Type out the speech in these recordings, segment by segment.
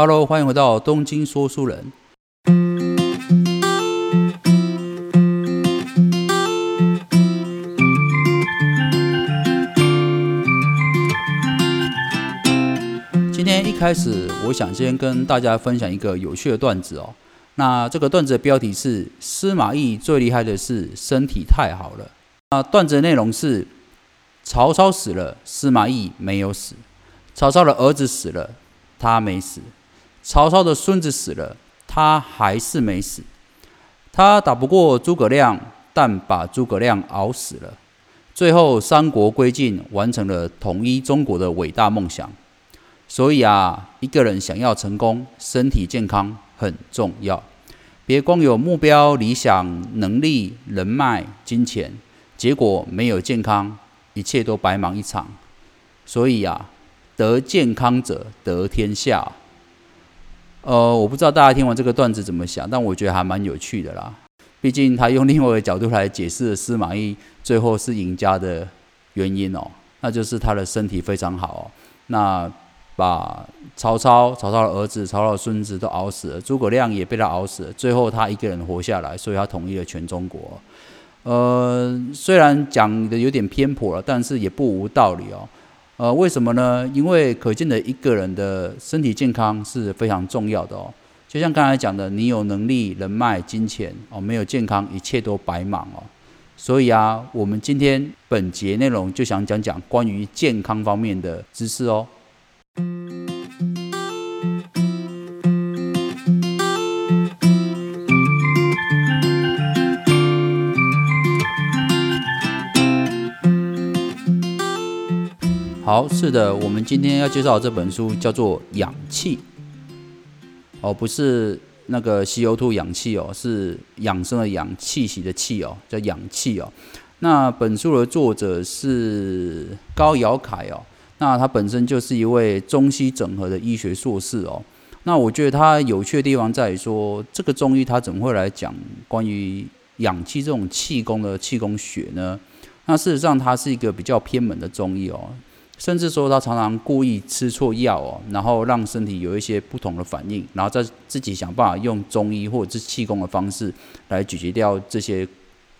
Hello，欢迎回到东京说书人。今天一开始，我想先跟大家分享一个有趣的段子哦。那这个段子的标题是“司马懿最厉害的是身体太好了”。那段子的内容是：曹操死了，司马懿没有死；曹操的儿子死了，他没死；曹操的孙子死了，他还是没死。他打不过诸葛亮，但把诸葛亮熬死了。最后，三国归晋，完成了统一中国的伟大梦想。所以啊，一个人想要成功，身体健康很重要。别光有目标、理想、能力、人脉、金钱，结果没有健康，一切都白忙一场。所以啊，得健康者得天下。呃，我不知道大家听完这个段子怎么想，但我觉得还蛮有趣的啦。毕竟他用另外一个角度来解释了司马懿最后是赢家的原因哦，那就是他的身体非常好。那把曹操、曹操的儿子、曹操的孙子都熬死了，诸葛亮也被他熬死了，最后他一个人活下来，所以他统一了全中国。呃，虽然讲的有点偏颇了，但是也不无道理哦。呃，为什么呢？因为可见的一个人的身体健康是非常重要的哦。就像刚才讲的，你有能力、人脉、金钱哦，没有健康，一切都白忙哦。所以啊，我们今天本节内容就想讲讲关于健康方面的知识哦。好，是的，我们今天要介绍这本书叫做《氧气》。哦，不是那个西欧兔氧气哦，是养生的养气息的气哦，叫氧气哦。那本书的作者是高尧凯哦，那他本身就是一位中西整合的医学硕士哦。那我觉得他有趣的地方在于说，这个中医他怎么会来讲关于氧气这种气功的气功学呢？那事实上，他是一个比较偏门的中医哦。甚至说他常常故意吃错药哦，然后让身体有一些不同的反应，然后再自己想办法用中医或者是气功的方式来解决掉这些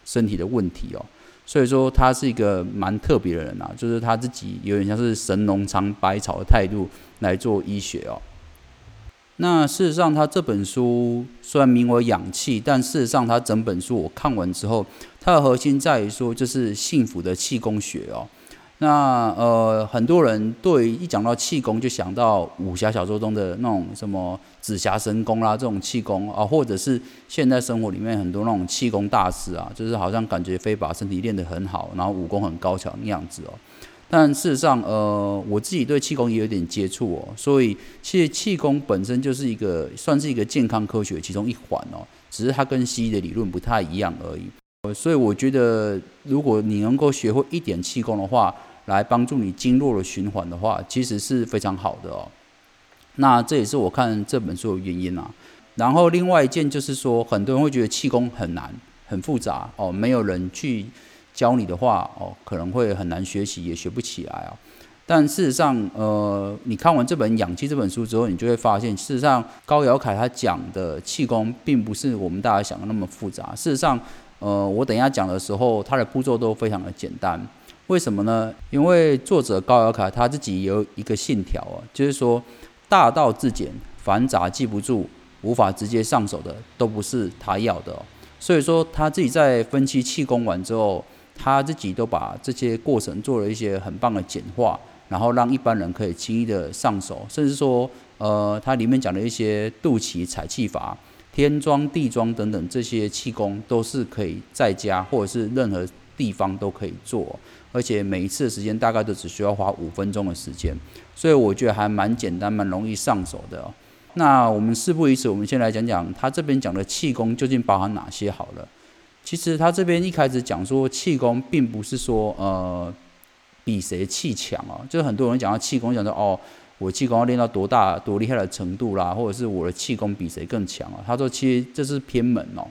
身体的问题哦。所以说他是一个蛮特别的人啊，就是他自己有点像是神农尝百草的态度来做医学哦。那事实上，他这本书虽然名为《氧气》，但事实上他整本书我看完之后，它的核心在于说就是幸福的气功学哦。那呃，很多人对一讲到气功就想到武侠小说中的那种什么紫霞神功啦，这种气功啊，或者是现在生活里面很多那种气功大师啊，就是好像感觉非把身体练得很好，然后武功很高强的样子哦。但事实上，呃，我自己对气功也有点接触哦，所以其实气功本身就是一个算是一个健康科学其中一环哦，只是它跟西医的理论不太一样而已。所以我觉得，如果你能够学会一点气功的话，来帮助你经络的循环的话，其实是非常好的哦。那这也是我看这本书的原因啊。然后另外一件就是说，很多人会觉得气功很难、很复杂哦，没有人去教你的话哦，可能会很难学习，也学不起来啊。但事实上，呃，你看完这本《氧气》这本书之后，你就会发现，事实上高尧凯他讲的气功，并不是我们大家想的那么复杂。事实上，呃，我等一下讲的时候，它的步骤都非常的简单。为什么呢？因为作者高尔卡他自己有一个信条啊，就是说大道至简，繁杂记不住，无法直接上手的都不是他要的。所以说他自己在分析气功完之后，他自己都把这些过程做了一些很棒的简化，然后让一般人可以轻易的上手。甚至说，呃，它里面讲的一些肚脐采气法、天庄、地庄等等这些气功，都是可以在家或者是任何地方都可以做。而且每一次的时间大概都只需要花五分钟的时间，所以我觉得还蛮简单、蛮容易上手的。那我们事不宜迟，我们先来讲讲他这边讲的气功究竟包含哪些好了。其实他这边一开始讲说气功，并不是说呃比谁气强哦，就是很多人讲到气功，讲说哦我气功要练到多大、多厉害的程度啦，或者是我的气功比谁更强啊？他说其实这是偏门哦，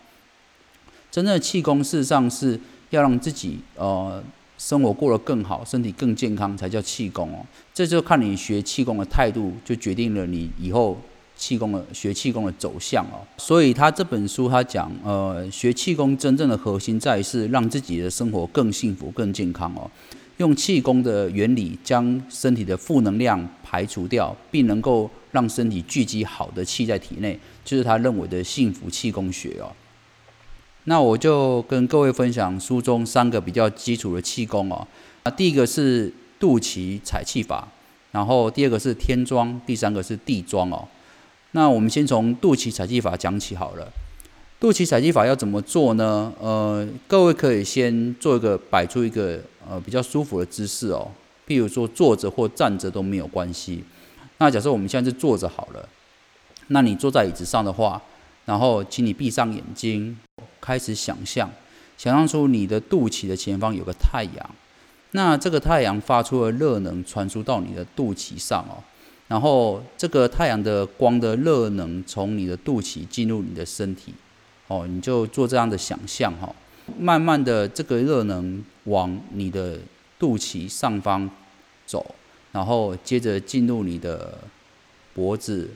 真正的气功事实上是要让自己呃。生活过得更好，身体更健康才叫气功哦。这就看你学气功的态度，就决定了你以后气功的学气功的走向哦。所以他这本书他讲，呃，学气功真正的核心在于是让自己的生活更幸福、更健康哦。用气功的原理将身体的负能量排除掉，并能够让身体聚集好的气在体内，就是他认为的幸福气功学哦。那我就跟各位分享书中三个比较基础的气功哦。啊，第一个是肚脐采气法，然后第二个是天桩，第三个是地桩哦。那我们先从肚脐采气法讲起好了。肚脐采气法要怎么做呢？呃，各位可以先做一个摆出一个呃比较舒服的姿势哦，譬如说坐着或站着都没有关系。那假设我们现在是坐着好了，那你坐在椅子上的话，然后请你闭上眼睛。开始想象，想象出你的肚脐的前方有个太阳，那这个太阳发出的热能传输到你的肚脐上哦，然后这个太阳的光的热能从你的肚脐进入你的身体。哦，你就做这样的想象哈，慢慢的这个热能往你的肚脐上方走，然后接着进入你的脖子，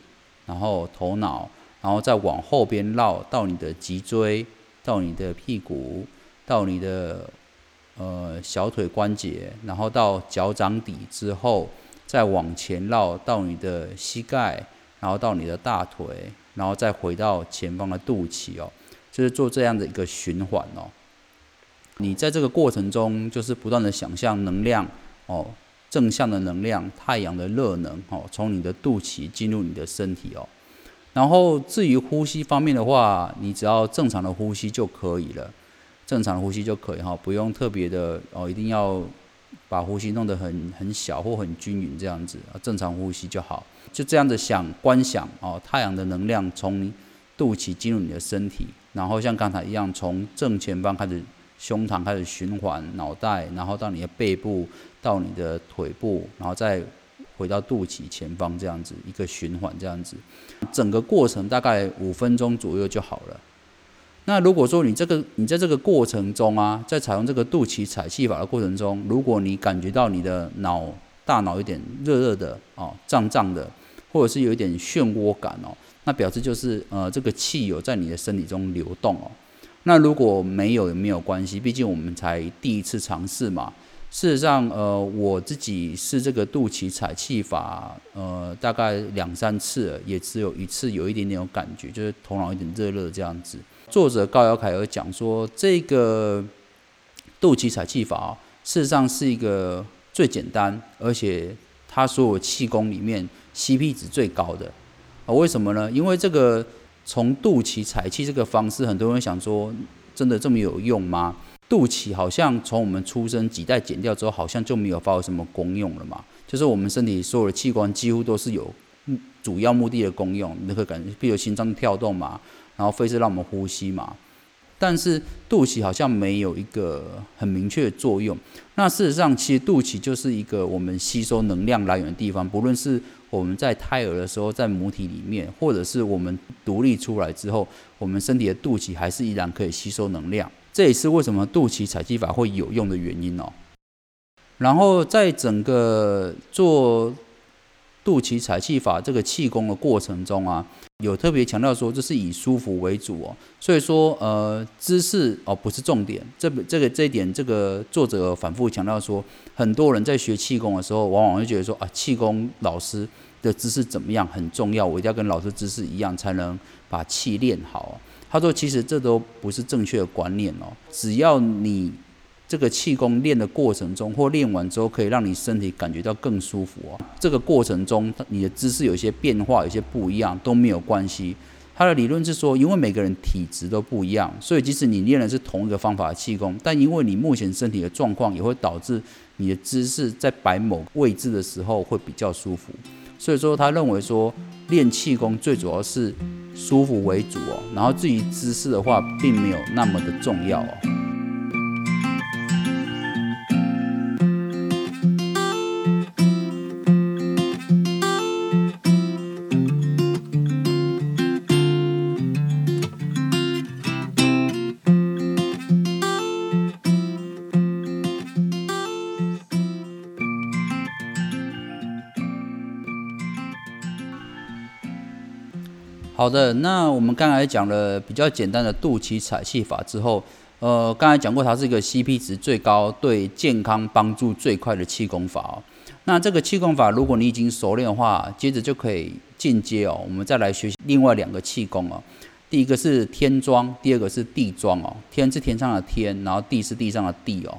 然后头脑，然后再往后边绕到你的脊椎。到你的屁股，到你的呃小腿关节，然后到脚掌底之后，再往前绕到你的膝盖，然后到你的大腿，然后再回到前方的肚脐哦，就是做这样的一个循环哦。你在这个过程中，就是不断的想象能量哦，正向的能量，太阳的热能哦，从你的肚脐进入你的身体哦。然后至于呼吸方面的话，你只要正常的呼吸就可以了，正常的呼吸就可以哈，不用特别的哦，一定要把呼吸弄得很很小或很均匀这样子，正常呼吸就好。就这样的想观想哦，太阳的能量从肚脐进入你的身体，然后像刚才一样，从正前方开始，胸膛开始循环脑袋，然后到你的背部，到你的腿部，然后再。回到肚脐前方这样子一个循环，这样子，整个过程大概五分钟左右就好了。那如果说你这个你在这个过程中啊，在采用这个肚脐采气法的过程中，如果你感觉到你的脑大脑有点热热的哦，胀胀的，或者是有一点漩涡感哦，那表示就是呃这个气有在你的身体中流动哦。那如果没有也没有关系，毕竟我们才第一次尝试嘛。事实上，呃，我自己试这个肚脐采气法，呃，大概两三次，也只有一次有一点点感觉，就是头脑有点热热这样子。作者高尧凯有讲说，这个肚脐采气法，事实上是一个最简单，而且它所有气功里面 CP 值最高的。啊，为什么呢？因为这个从肚脐采气这个方式，很多人想说，真的这么有用吗？肚脐好像从我们出生几代剪掉之后，好像就没有发挥什么功用了嘛？就是我们身体所有的器官几乎都是有主要目的的功用，你可以感觉，比如心脏跳动嘛，然后肺是让我们呼吸嘛。但是肚脐好像没有一个很明确的作用。那事实上，其实肚脐就是一个我们吸收能量来源的地方，不论是我们在胎儿的时候在母体里面，或者是我们独立出来之后，我们身体的肚脐还是依然可以吸收能量。这也是为什么肚脐采集法会有用的原因哦。然后在整个做肚脐采气法这个气功的过程中啊，有特别强调说这是以舒服为主哦。所以说呃姿势哦不是重点，这这个这一点这个作者反复强调说，很多人在学气功的时候，往往会觉得说啊气功老师的姿势怎么样很重要，我一定要跟老师姿势一样才能把气练好。他说：“其实这都不是正确的观念哦。只要你这个气功练的过程中，或练完之后，可以让你身体感觉到更舒服哦。这个过程中，你的姿势有些变化，有些不一样都没有关系。他的理论是说，因为每个人体质都不一样，所以即使你练的是同一个方法的气功，但因为你目前身体的状况，也会导致你的姿势在摆某位置的时候会比较舒服。所以说，他认为说练气功最主要是。”舒服为主哦，然后至于姿势的话，并没有那么的重要哦。好的，那我们刚才讲了比较简单的肚脐采气法之后，呃，刚才讲过它是一个 CP 值最高、对健康帮助最快的气功法哦。那这个气功法，如果你已经熟练的话，接着就可以进阶哦。我们再来学习另外两个气功哦。第一个是天庄，第二个是地庄哦。天是天上的天，然后地是地上的地哦。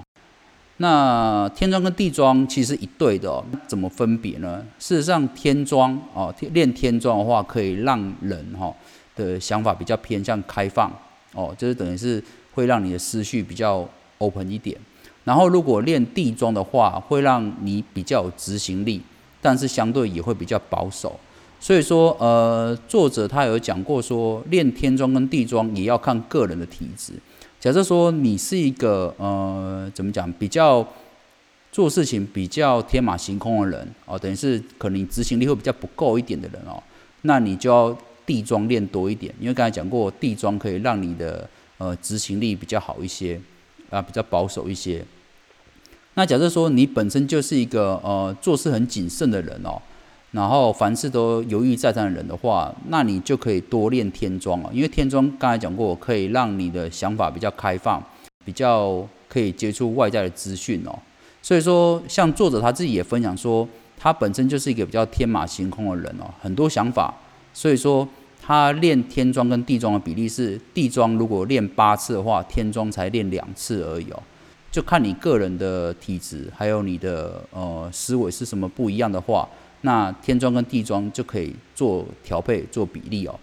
那天庄跟地庄其实一对的哦。怎么分别呢？事实上，天庄哦，练天庄的话，可以让人哈的想法比较偏向开放哦，就是等于是会让你的思绪比较 open 一点。然后，如果练地庄的话，会让你比较有执行力，但是相对也会比较保守。所以说，呃，作者他有讲过说，练天庄跟地庄也要看个人的体质。假设说你是一个呃，怎么讲，比较做事情比较天马行空的人哦，等于是可能执行力会比较不够一点的人哦，那你就要地庄练多一点，因为刚才讲过，地庄可以让你的呃执行力比较好一些啊，比较保守一些。那假设说你本身就是一个呃做事很谨慎的人哦。然后凡事都犹豫再三的人的话，那你就可以多练天庄啊，因为天庄刚才讲过，可以让你的想法比较开放，比较可以接触外在的资讯哦。所以说，像作者他自己也分享说，他本身就是一个比较天马行空的人哦，很多想法。所以说，他练天庄跟地庄的比例是，地庄如果练八次的话，天庄才练两次而已哦。就看你个人的体质，还有你的呃思维是什么不一样的话。那天庄跟地庄就可以做调配、做比例哦。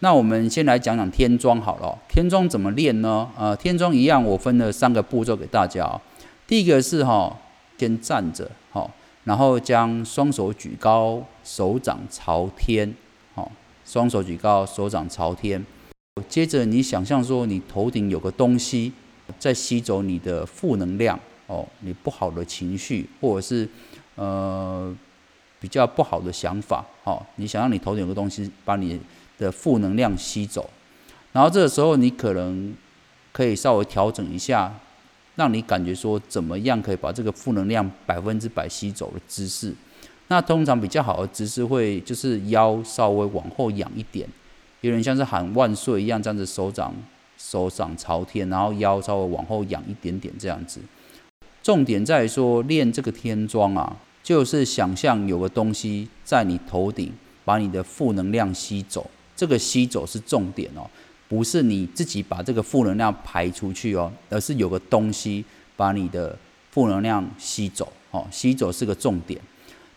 那我们先来讲讲天庄好了。天庄怎么练呢？呃，天庄一样，我分了三个步骤给大家。第一个是哈，先站着，好，然后将双手举高，手掌朝天，好，双手举高，手掌朝天。接着你想象说，你头顶有个东西在吸走你的负能量哦，你不好的情绪，或者是呃。比较不好的想法，哦，你想让你头顶有个东西把你的负能量吸走，然后这个时候你可能可以稍微调整一下，让你感觉说怎么样可以把这个负能量百分之百吸走的姿势。那通常比较好的姿势会就是腰稍微往后仰一点，有点像是喊万岁一样，这样子手掌手掌朝天，然后腰稍微往后仰一点点这样子。重点在说练这个天桩啊。就是想象有个东西在你头顶，把你的负能量吸走。这个吸走是重点哦，不是你自己把这个负能量排出去哦，而是有个东西把你的负能量吸走。哦，吸走是个重点。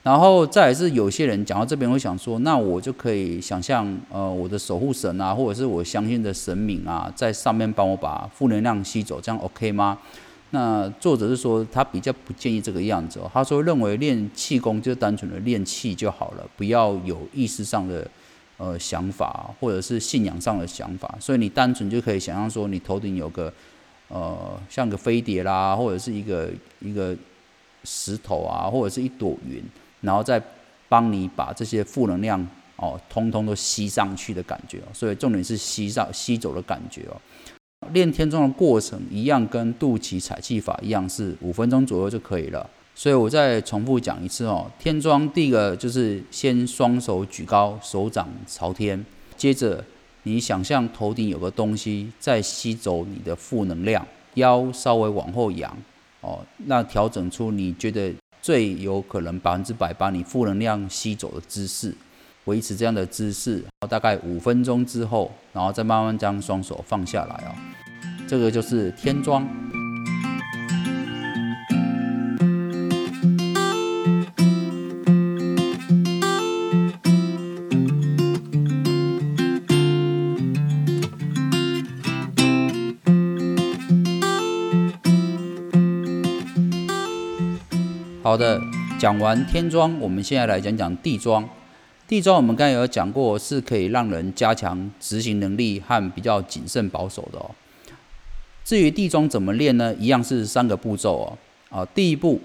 然后再是有些人讲到这边会想说，那我就可以想象，呃，我的守护神啊，或者是我相信的神明啊，在上面帮我把负能量吸走，这样 OK 吗？那作者是说，他比较不建议这个样子哦。他说，认为练气功就单纯的练气就好了，不要有意识上的呃想法，或者是信仰上的想法。所以你单纯就可以想象说，你头顶有个呃像个飞碟啦，或者是一个一个石头啊，或者是一朵云，然后再帮你把这些负能量哦，通通都吸上去的感觉哦。所以重点是吸上吸走的感觉哦。练天庄的过程一样，跟肚脐采气法一样，是五分钟左右就可以了。所以我再重复讲一次哦。天庄第一个就是先双手举高，手掌朝天，接着你想象头顶有个东西在吸走你的负能量，腰稍微往后仰哦，那调整出你觉得最有可能百分之百把你负能量吸走的姿势。维持这样的姿势，大概五分钟之后，然后再慢慢将双手放下来哦。这个就是天庄。好的，讲完天庄，我们现在来讲讲地庄。地庄我们刚才有讲过，是可以让人加强执行能力和比较谨慎保守的哦。至于地庄怎么练呢？一样是三个步骤哦。啊，第一步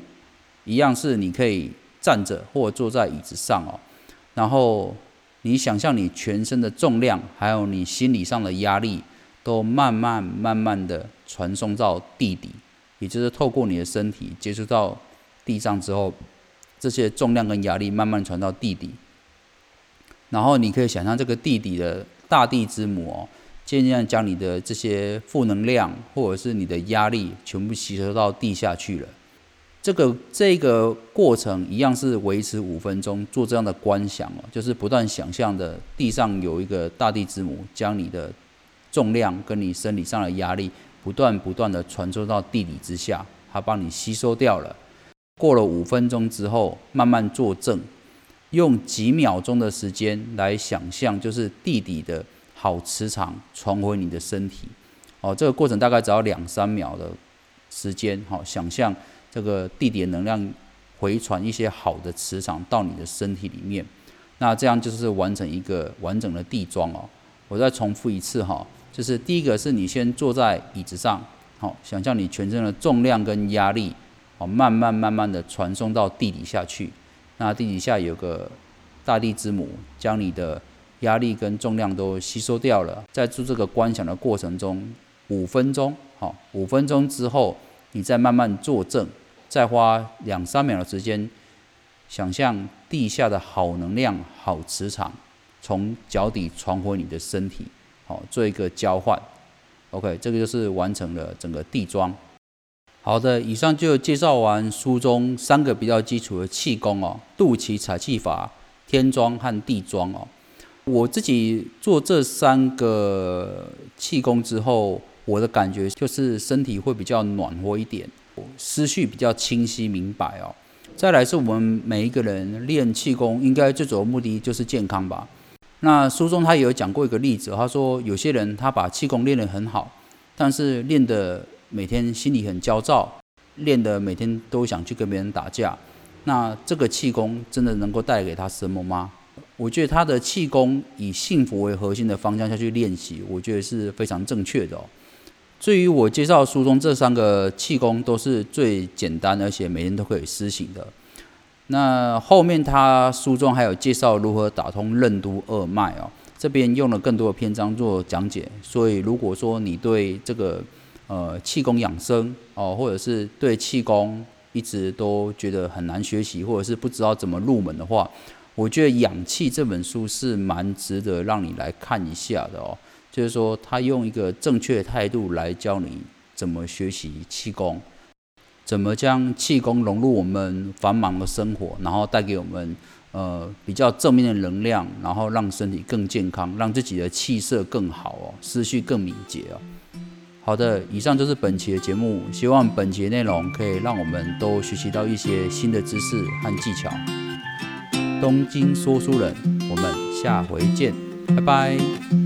一样是你可以站着或坐在椅子上哦，然后你想象你全身的重量，还有你心理上的压力，都慢慢慢慢的传送到地底，也就是透过你的身体接触到地上之后，这些重量跟压力慢慢传到地底。然后你可以想象这个地底的大地之母哦，渐渐将你的这些负能量或者是你的压力全部吸收到地下去了。这个这个过程一样是维持五分钟，做这样的观想哦，就是不断想象的地上有一个大地之母，将你的重量跟你生理上的压力不断不断的传输到地底之下，它帮你吸收掉了。过了五分钟之后，慢慢坐正，用几秒钟的时间来想象，就是地底的好磁场传回你的身体。哦，这个过程大概只要两三秒的时间。好，想象。这个地底能量回传一些好的磁场到你的身体里面，那这样就是完成一个完整的地桩哦。我再重复一次哈，就是第一个是你先坐在椅子上，好，想象你全身的重量跟压力，哦，慢慢慢慢的传送到地底下去。那地底下有个大地之母，将你的压力跟重量都吸收掉了。在做这个观想的过程中，五分钟，好，五分钟之后，你再慢慢坐正。再花两三秒的时间，想象地下的好能量、好磁场从脚底传回你的身体，好做一个交换。OK，这个就是完成了整个地桩。好的，以上就介绍完书中三个比较基础的气功哦，肚脐采气法、天桩和地桩哦。我自己做这三个气功之后，我的感觉就是身体会比较暖和一点。思绪比较清晰明白哦。再来是我们每一个人练气功，应该最主要目的就是健康吧。那书中他也有讲过一个例子，他说有些人他把气功练得很好，但是练的每天心里很焦躁，练的每天都想去跟别人打架。那这个气功真的能够带给他什么吗？我觉得他的气功以幸福为核心的方向下去练习，我觉得是非常正确的。至于我介绍书中这三个气功，都是最简单而且每天都可以施行的。那后面他书中还有介绍如何打通任督二脉哦，这边用了更多的篇章做讲解。所以如果说你对这个呃气功养生哦，或者是对气功一直都觉得很难学习，或者是不知道怎么入门的话，我觉得《养气》这本书是蛮值得让你来看一下的哦。就是说，他用一个正确的态度来教你怎么学习气功，怎么将气功融入我们繁忙的生活，然后带给我们呃比较正面的能量，然后让身体更健康，让自己的气色更好哦，思绪更敏捷哦。好的，以上就是本期的节目，希望本期的内容可以让我们都学习到一些新的知识和技巧。东京说书人，我们下回见，拜拜。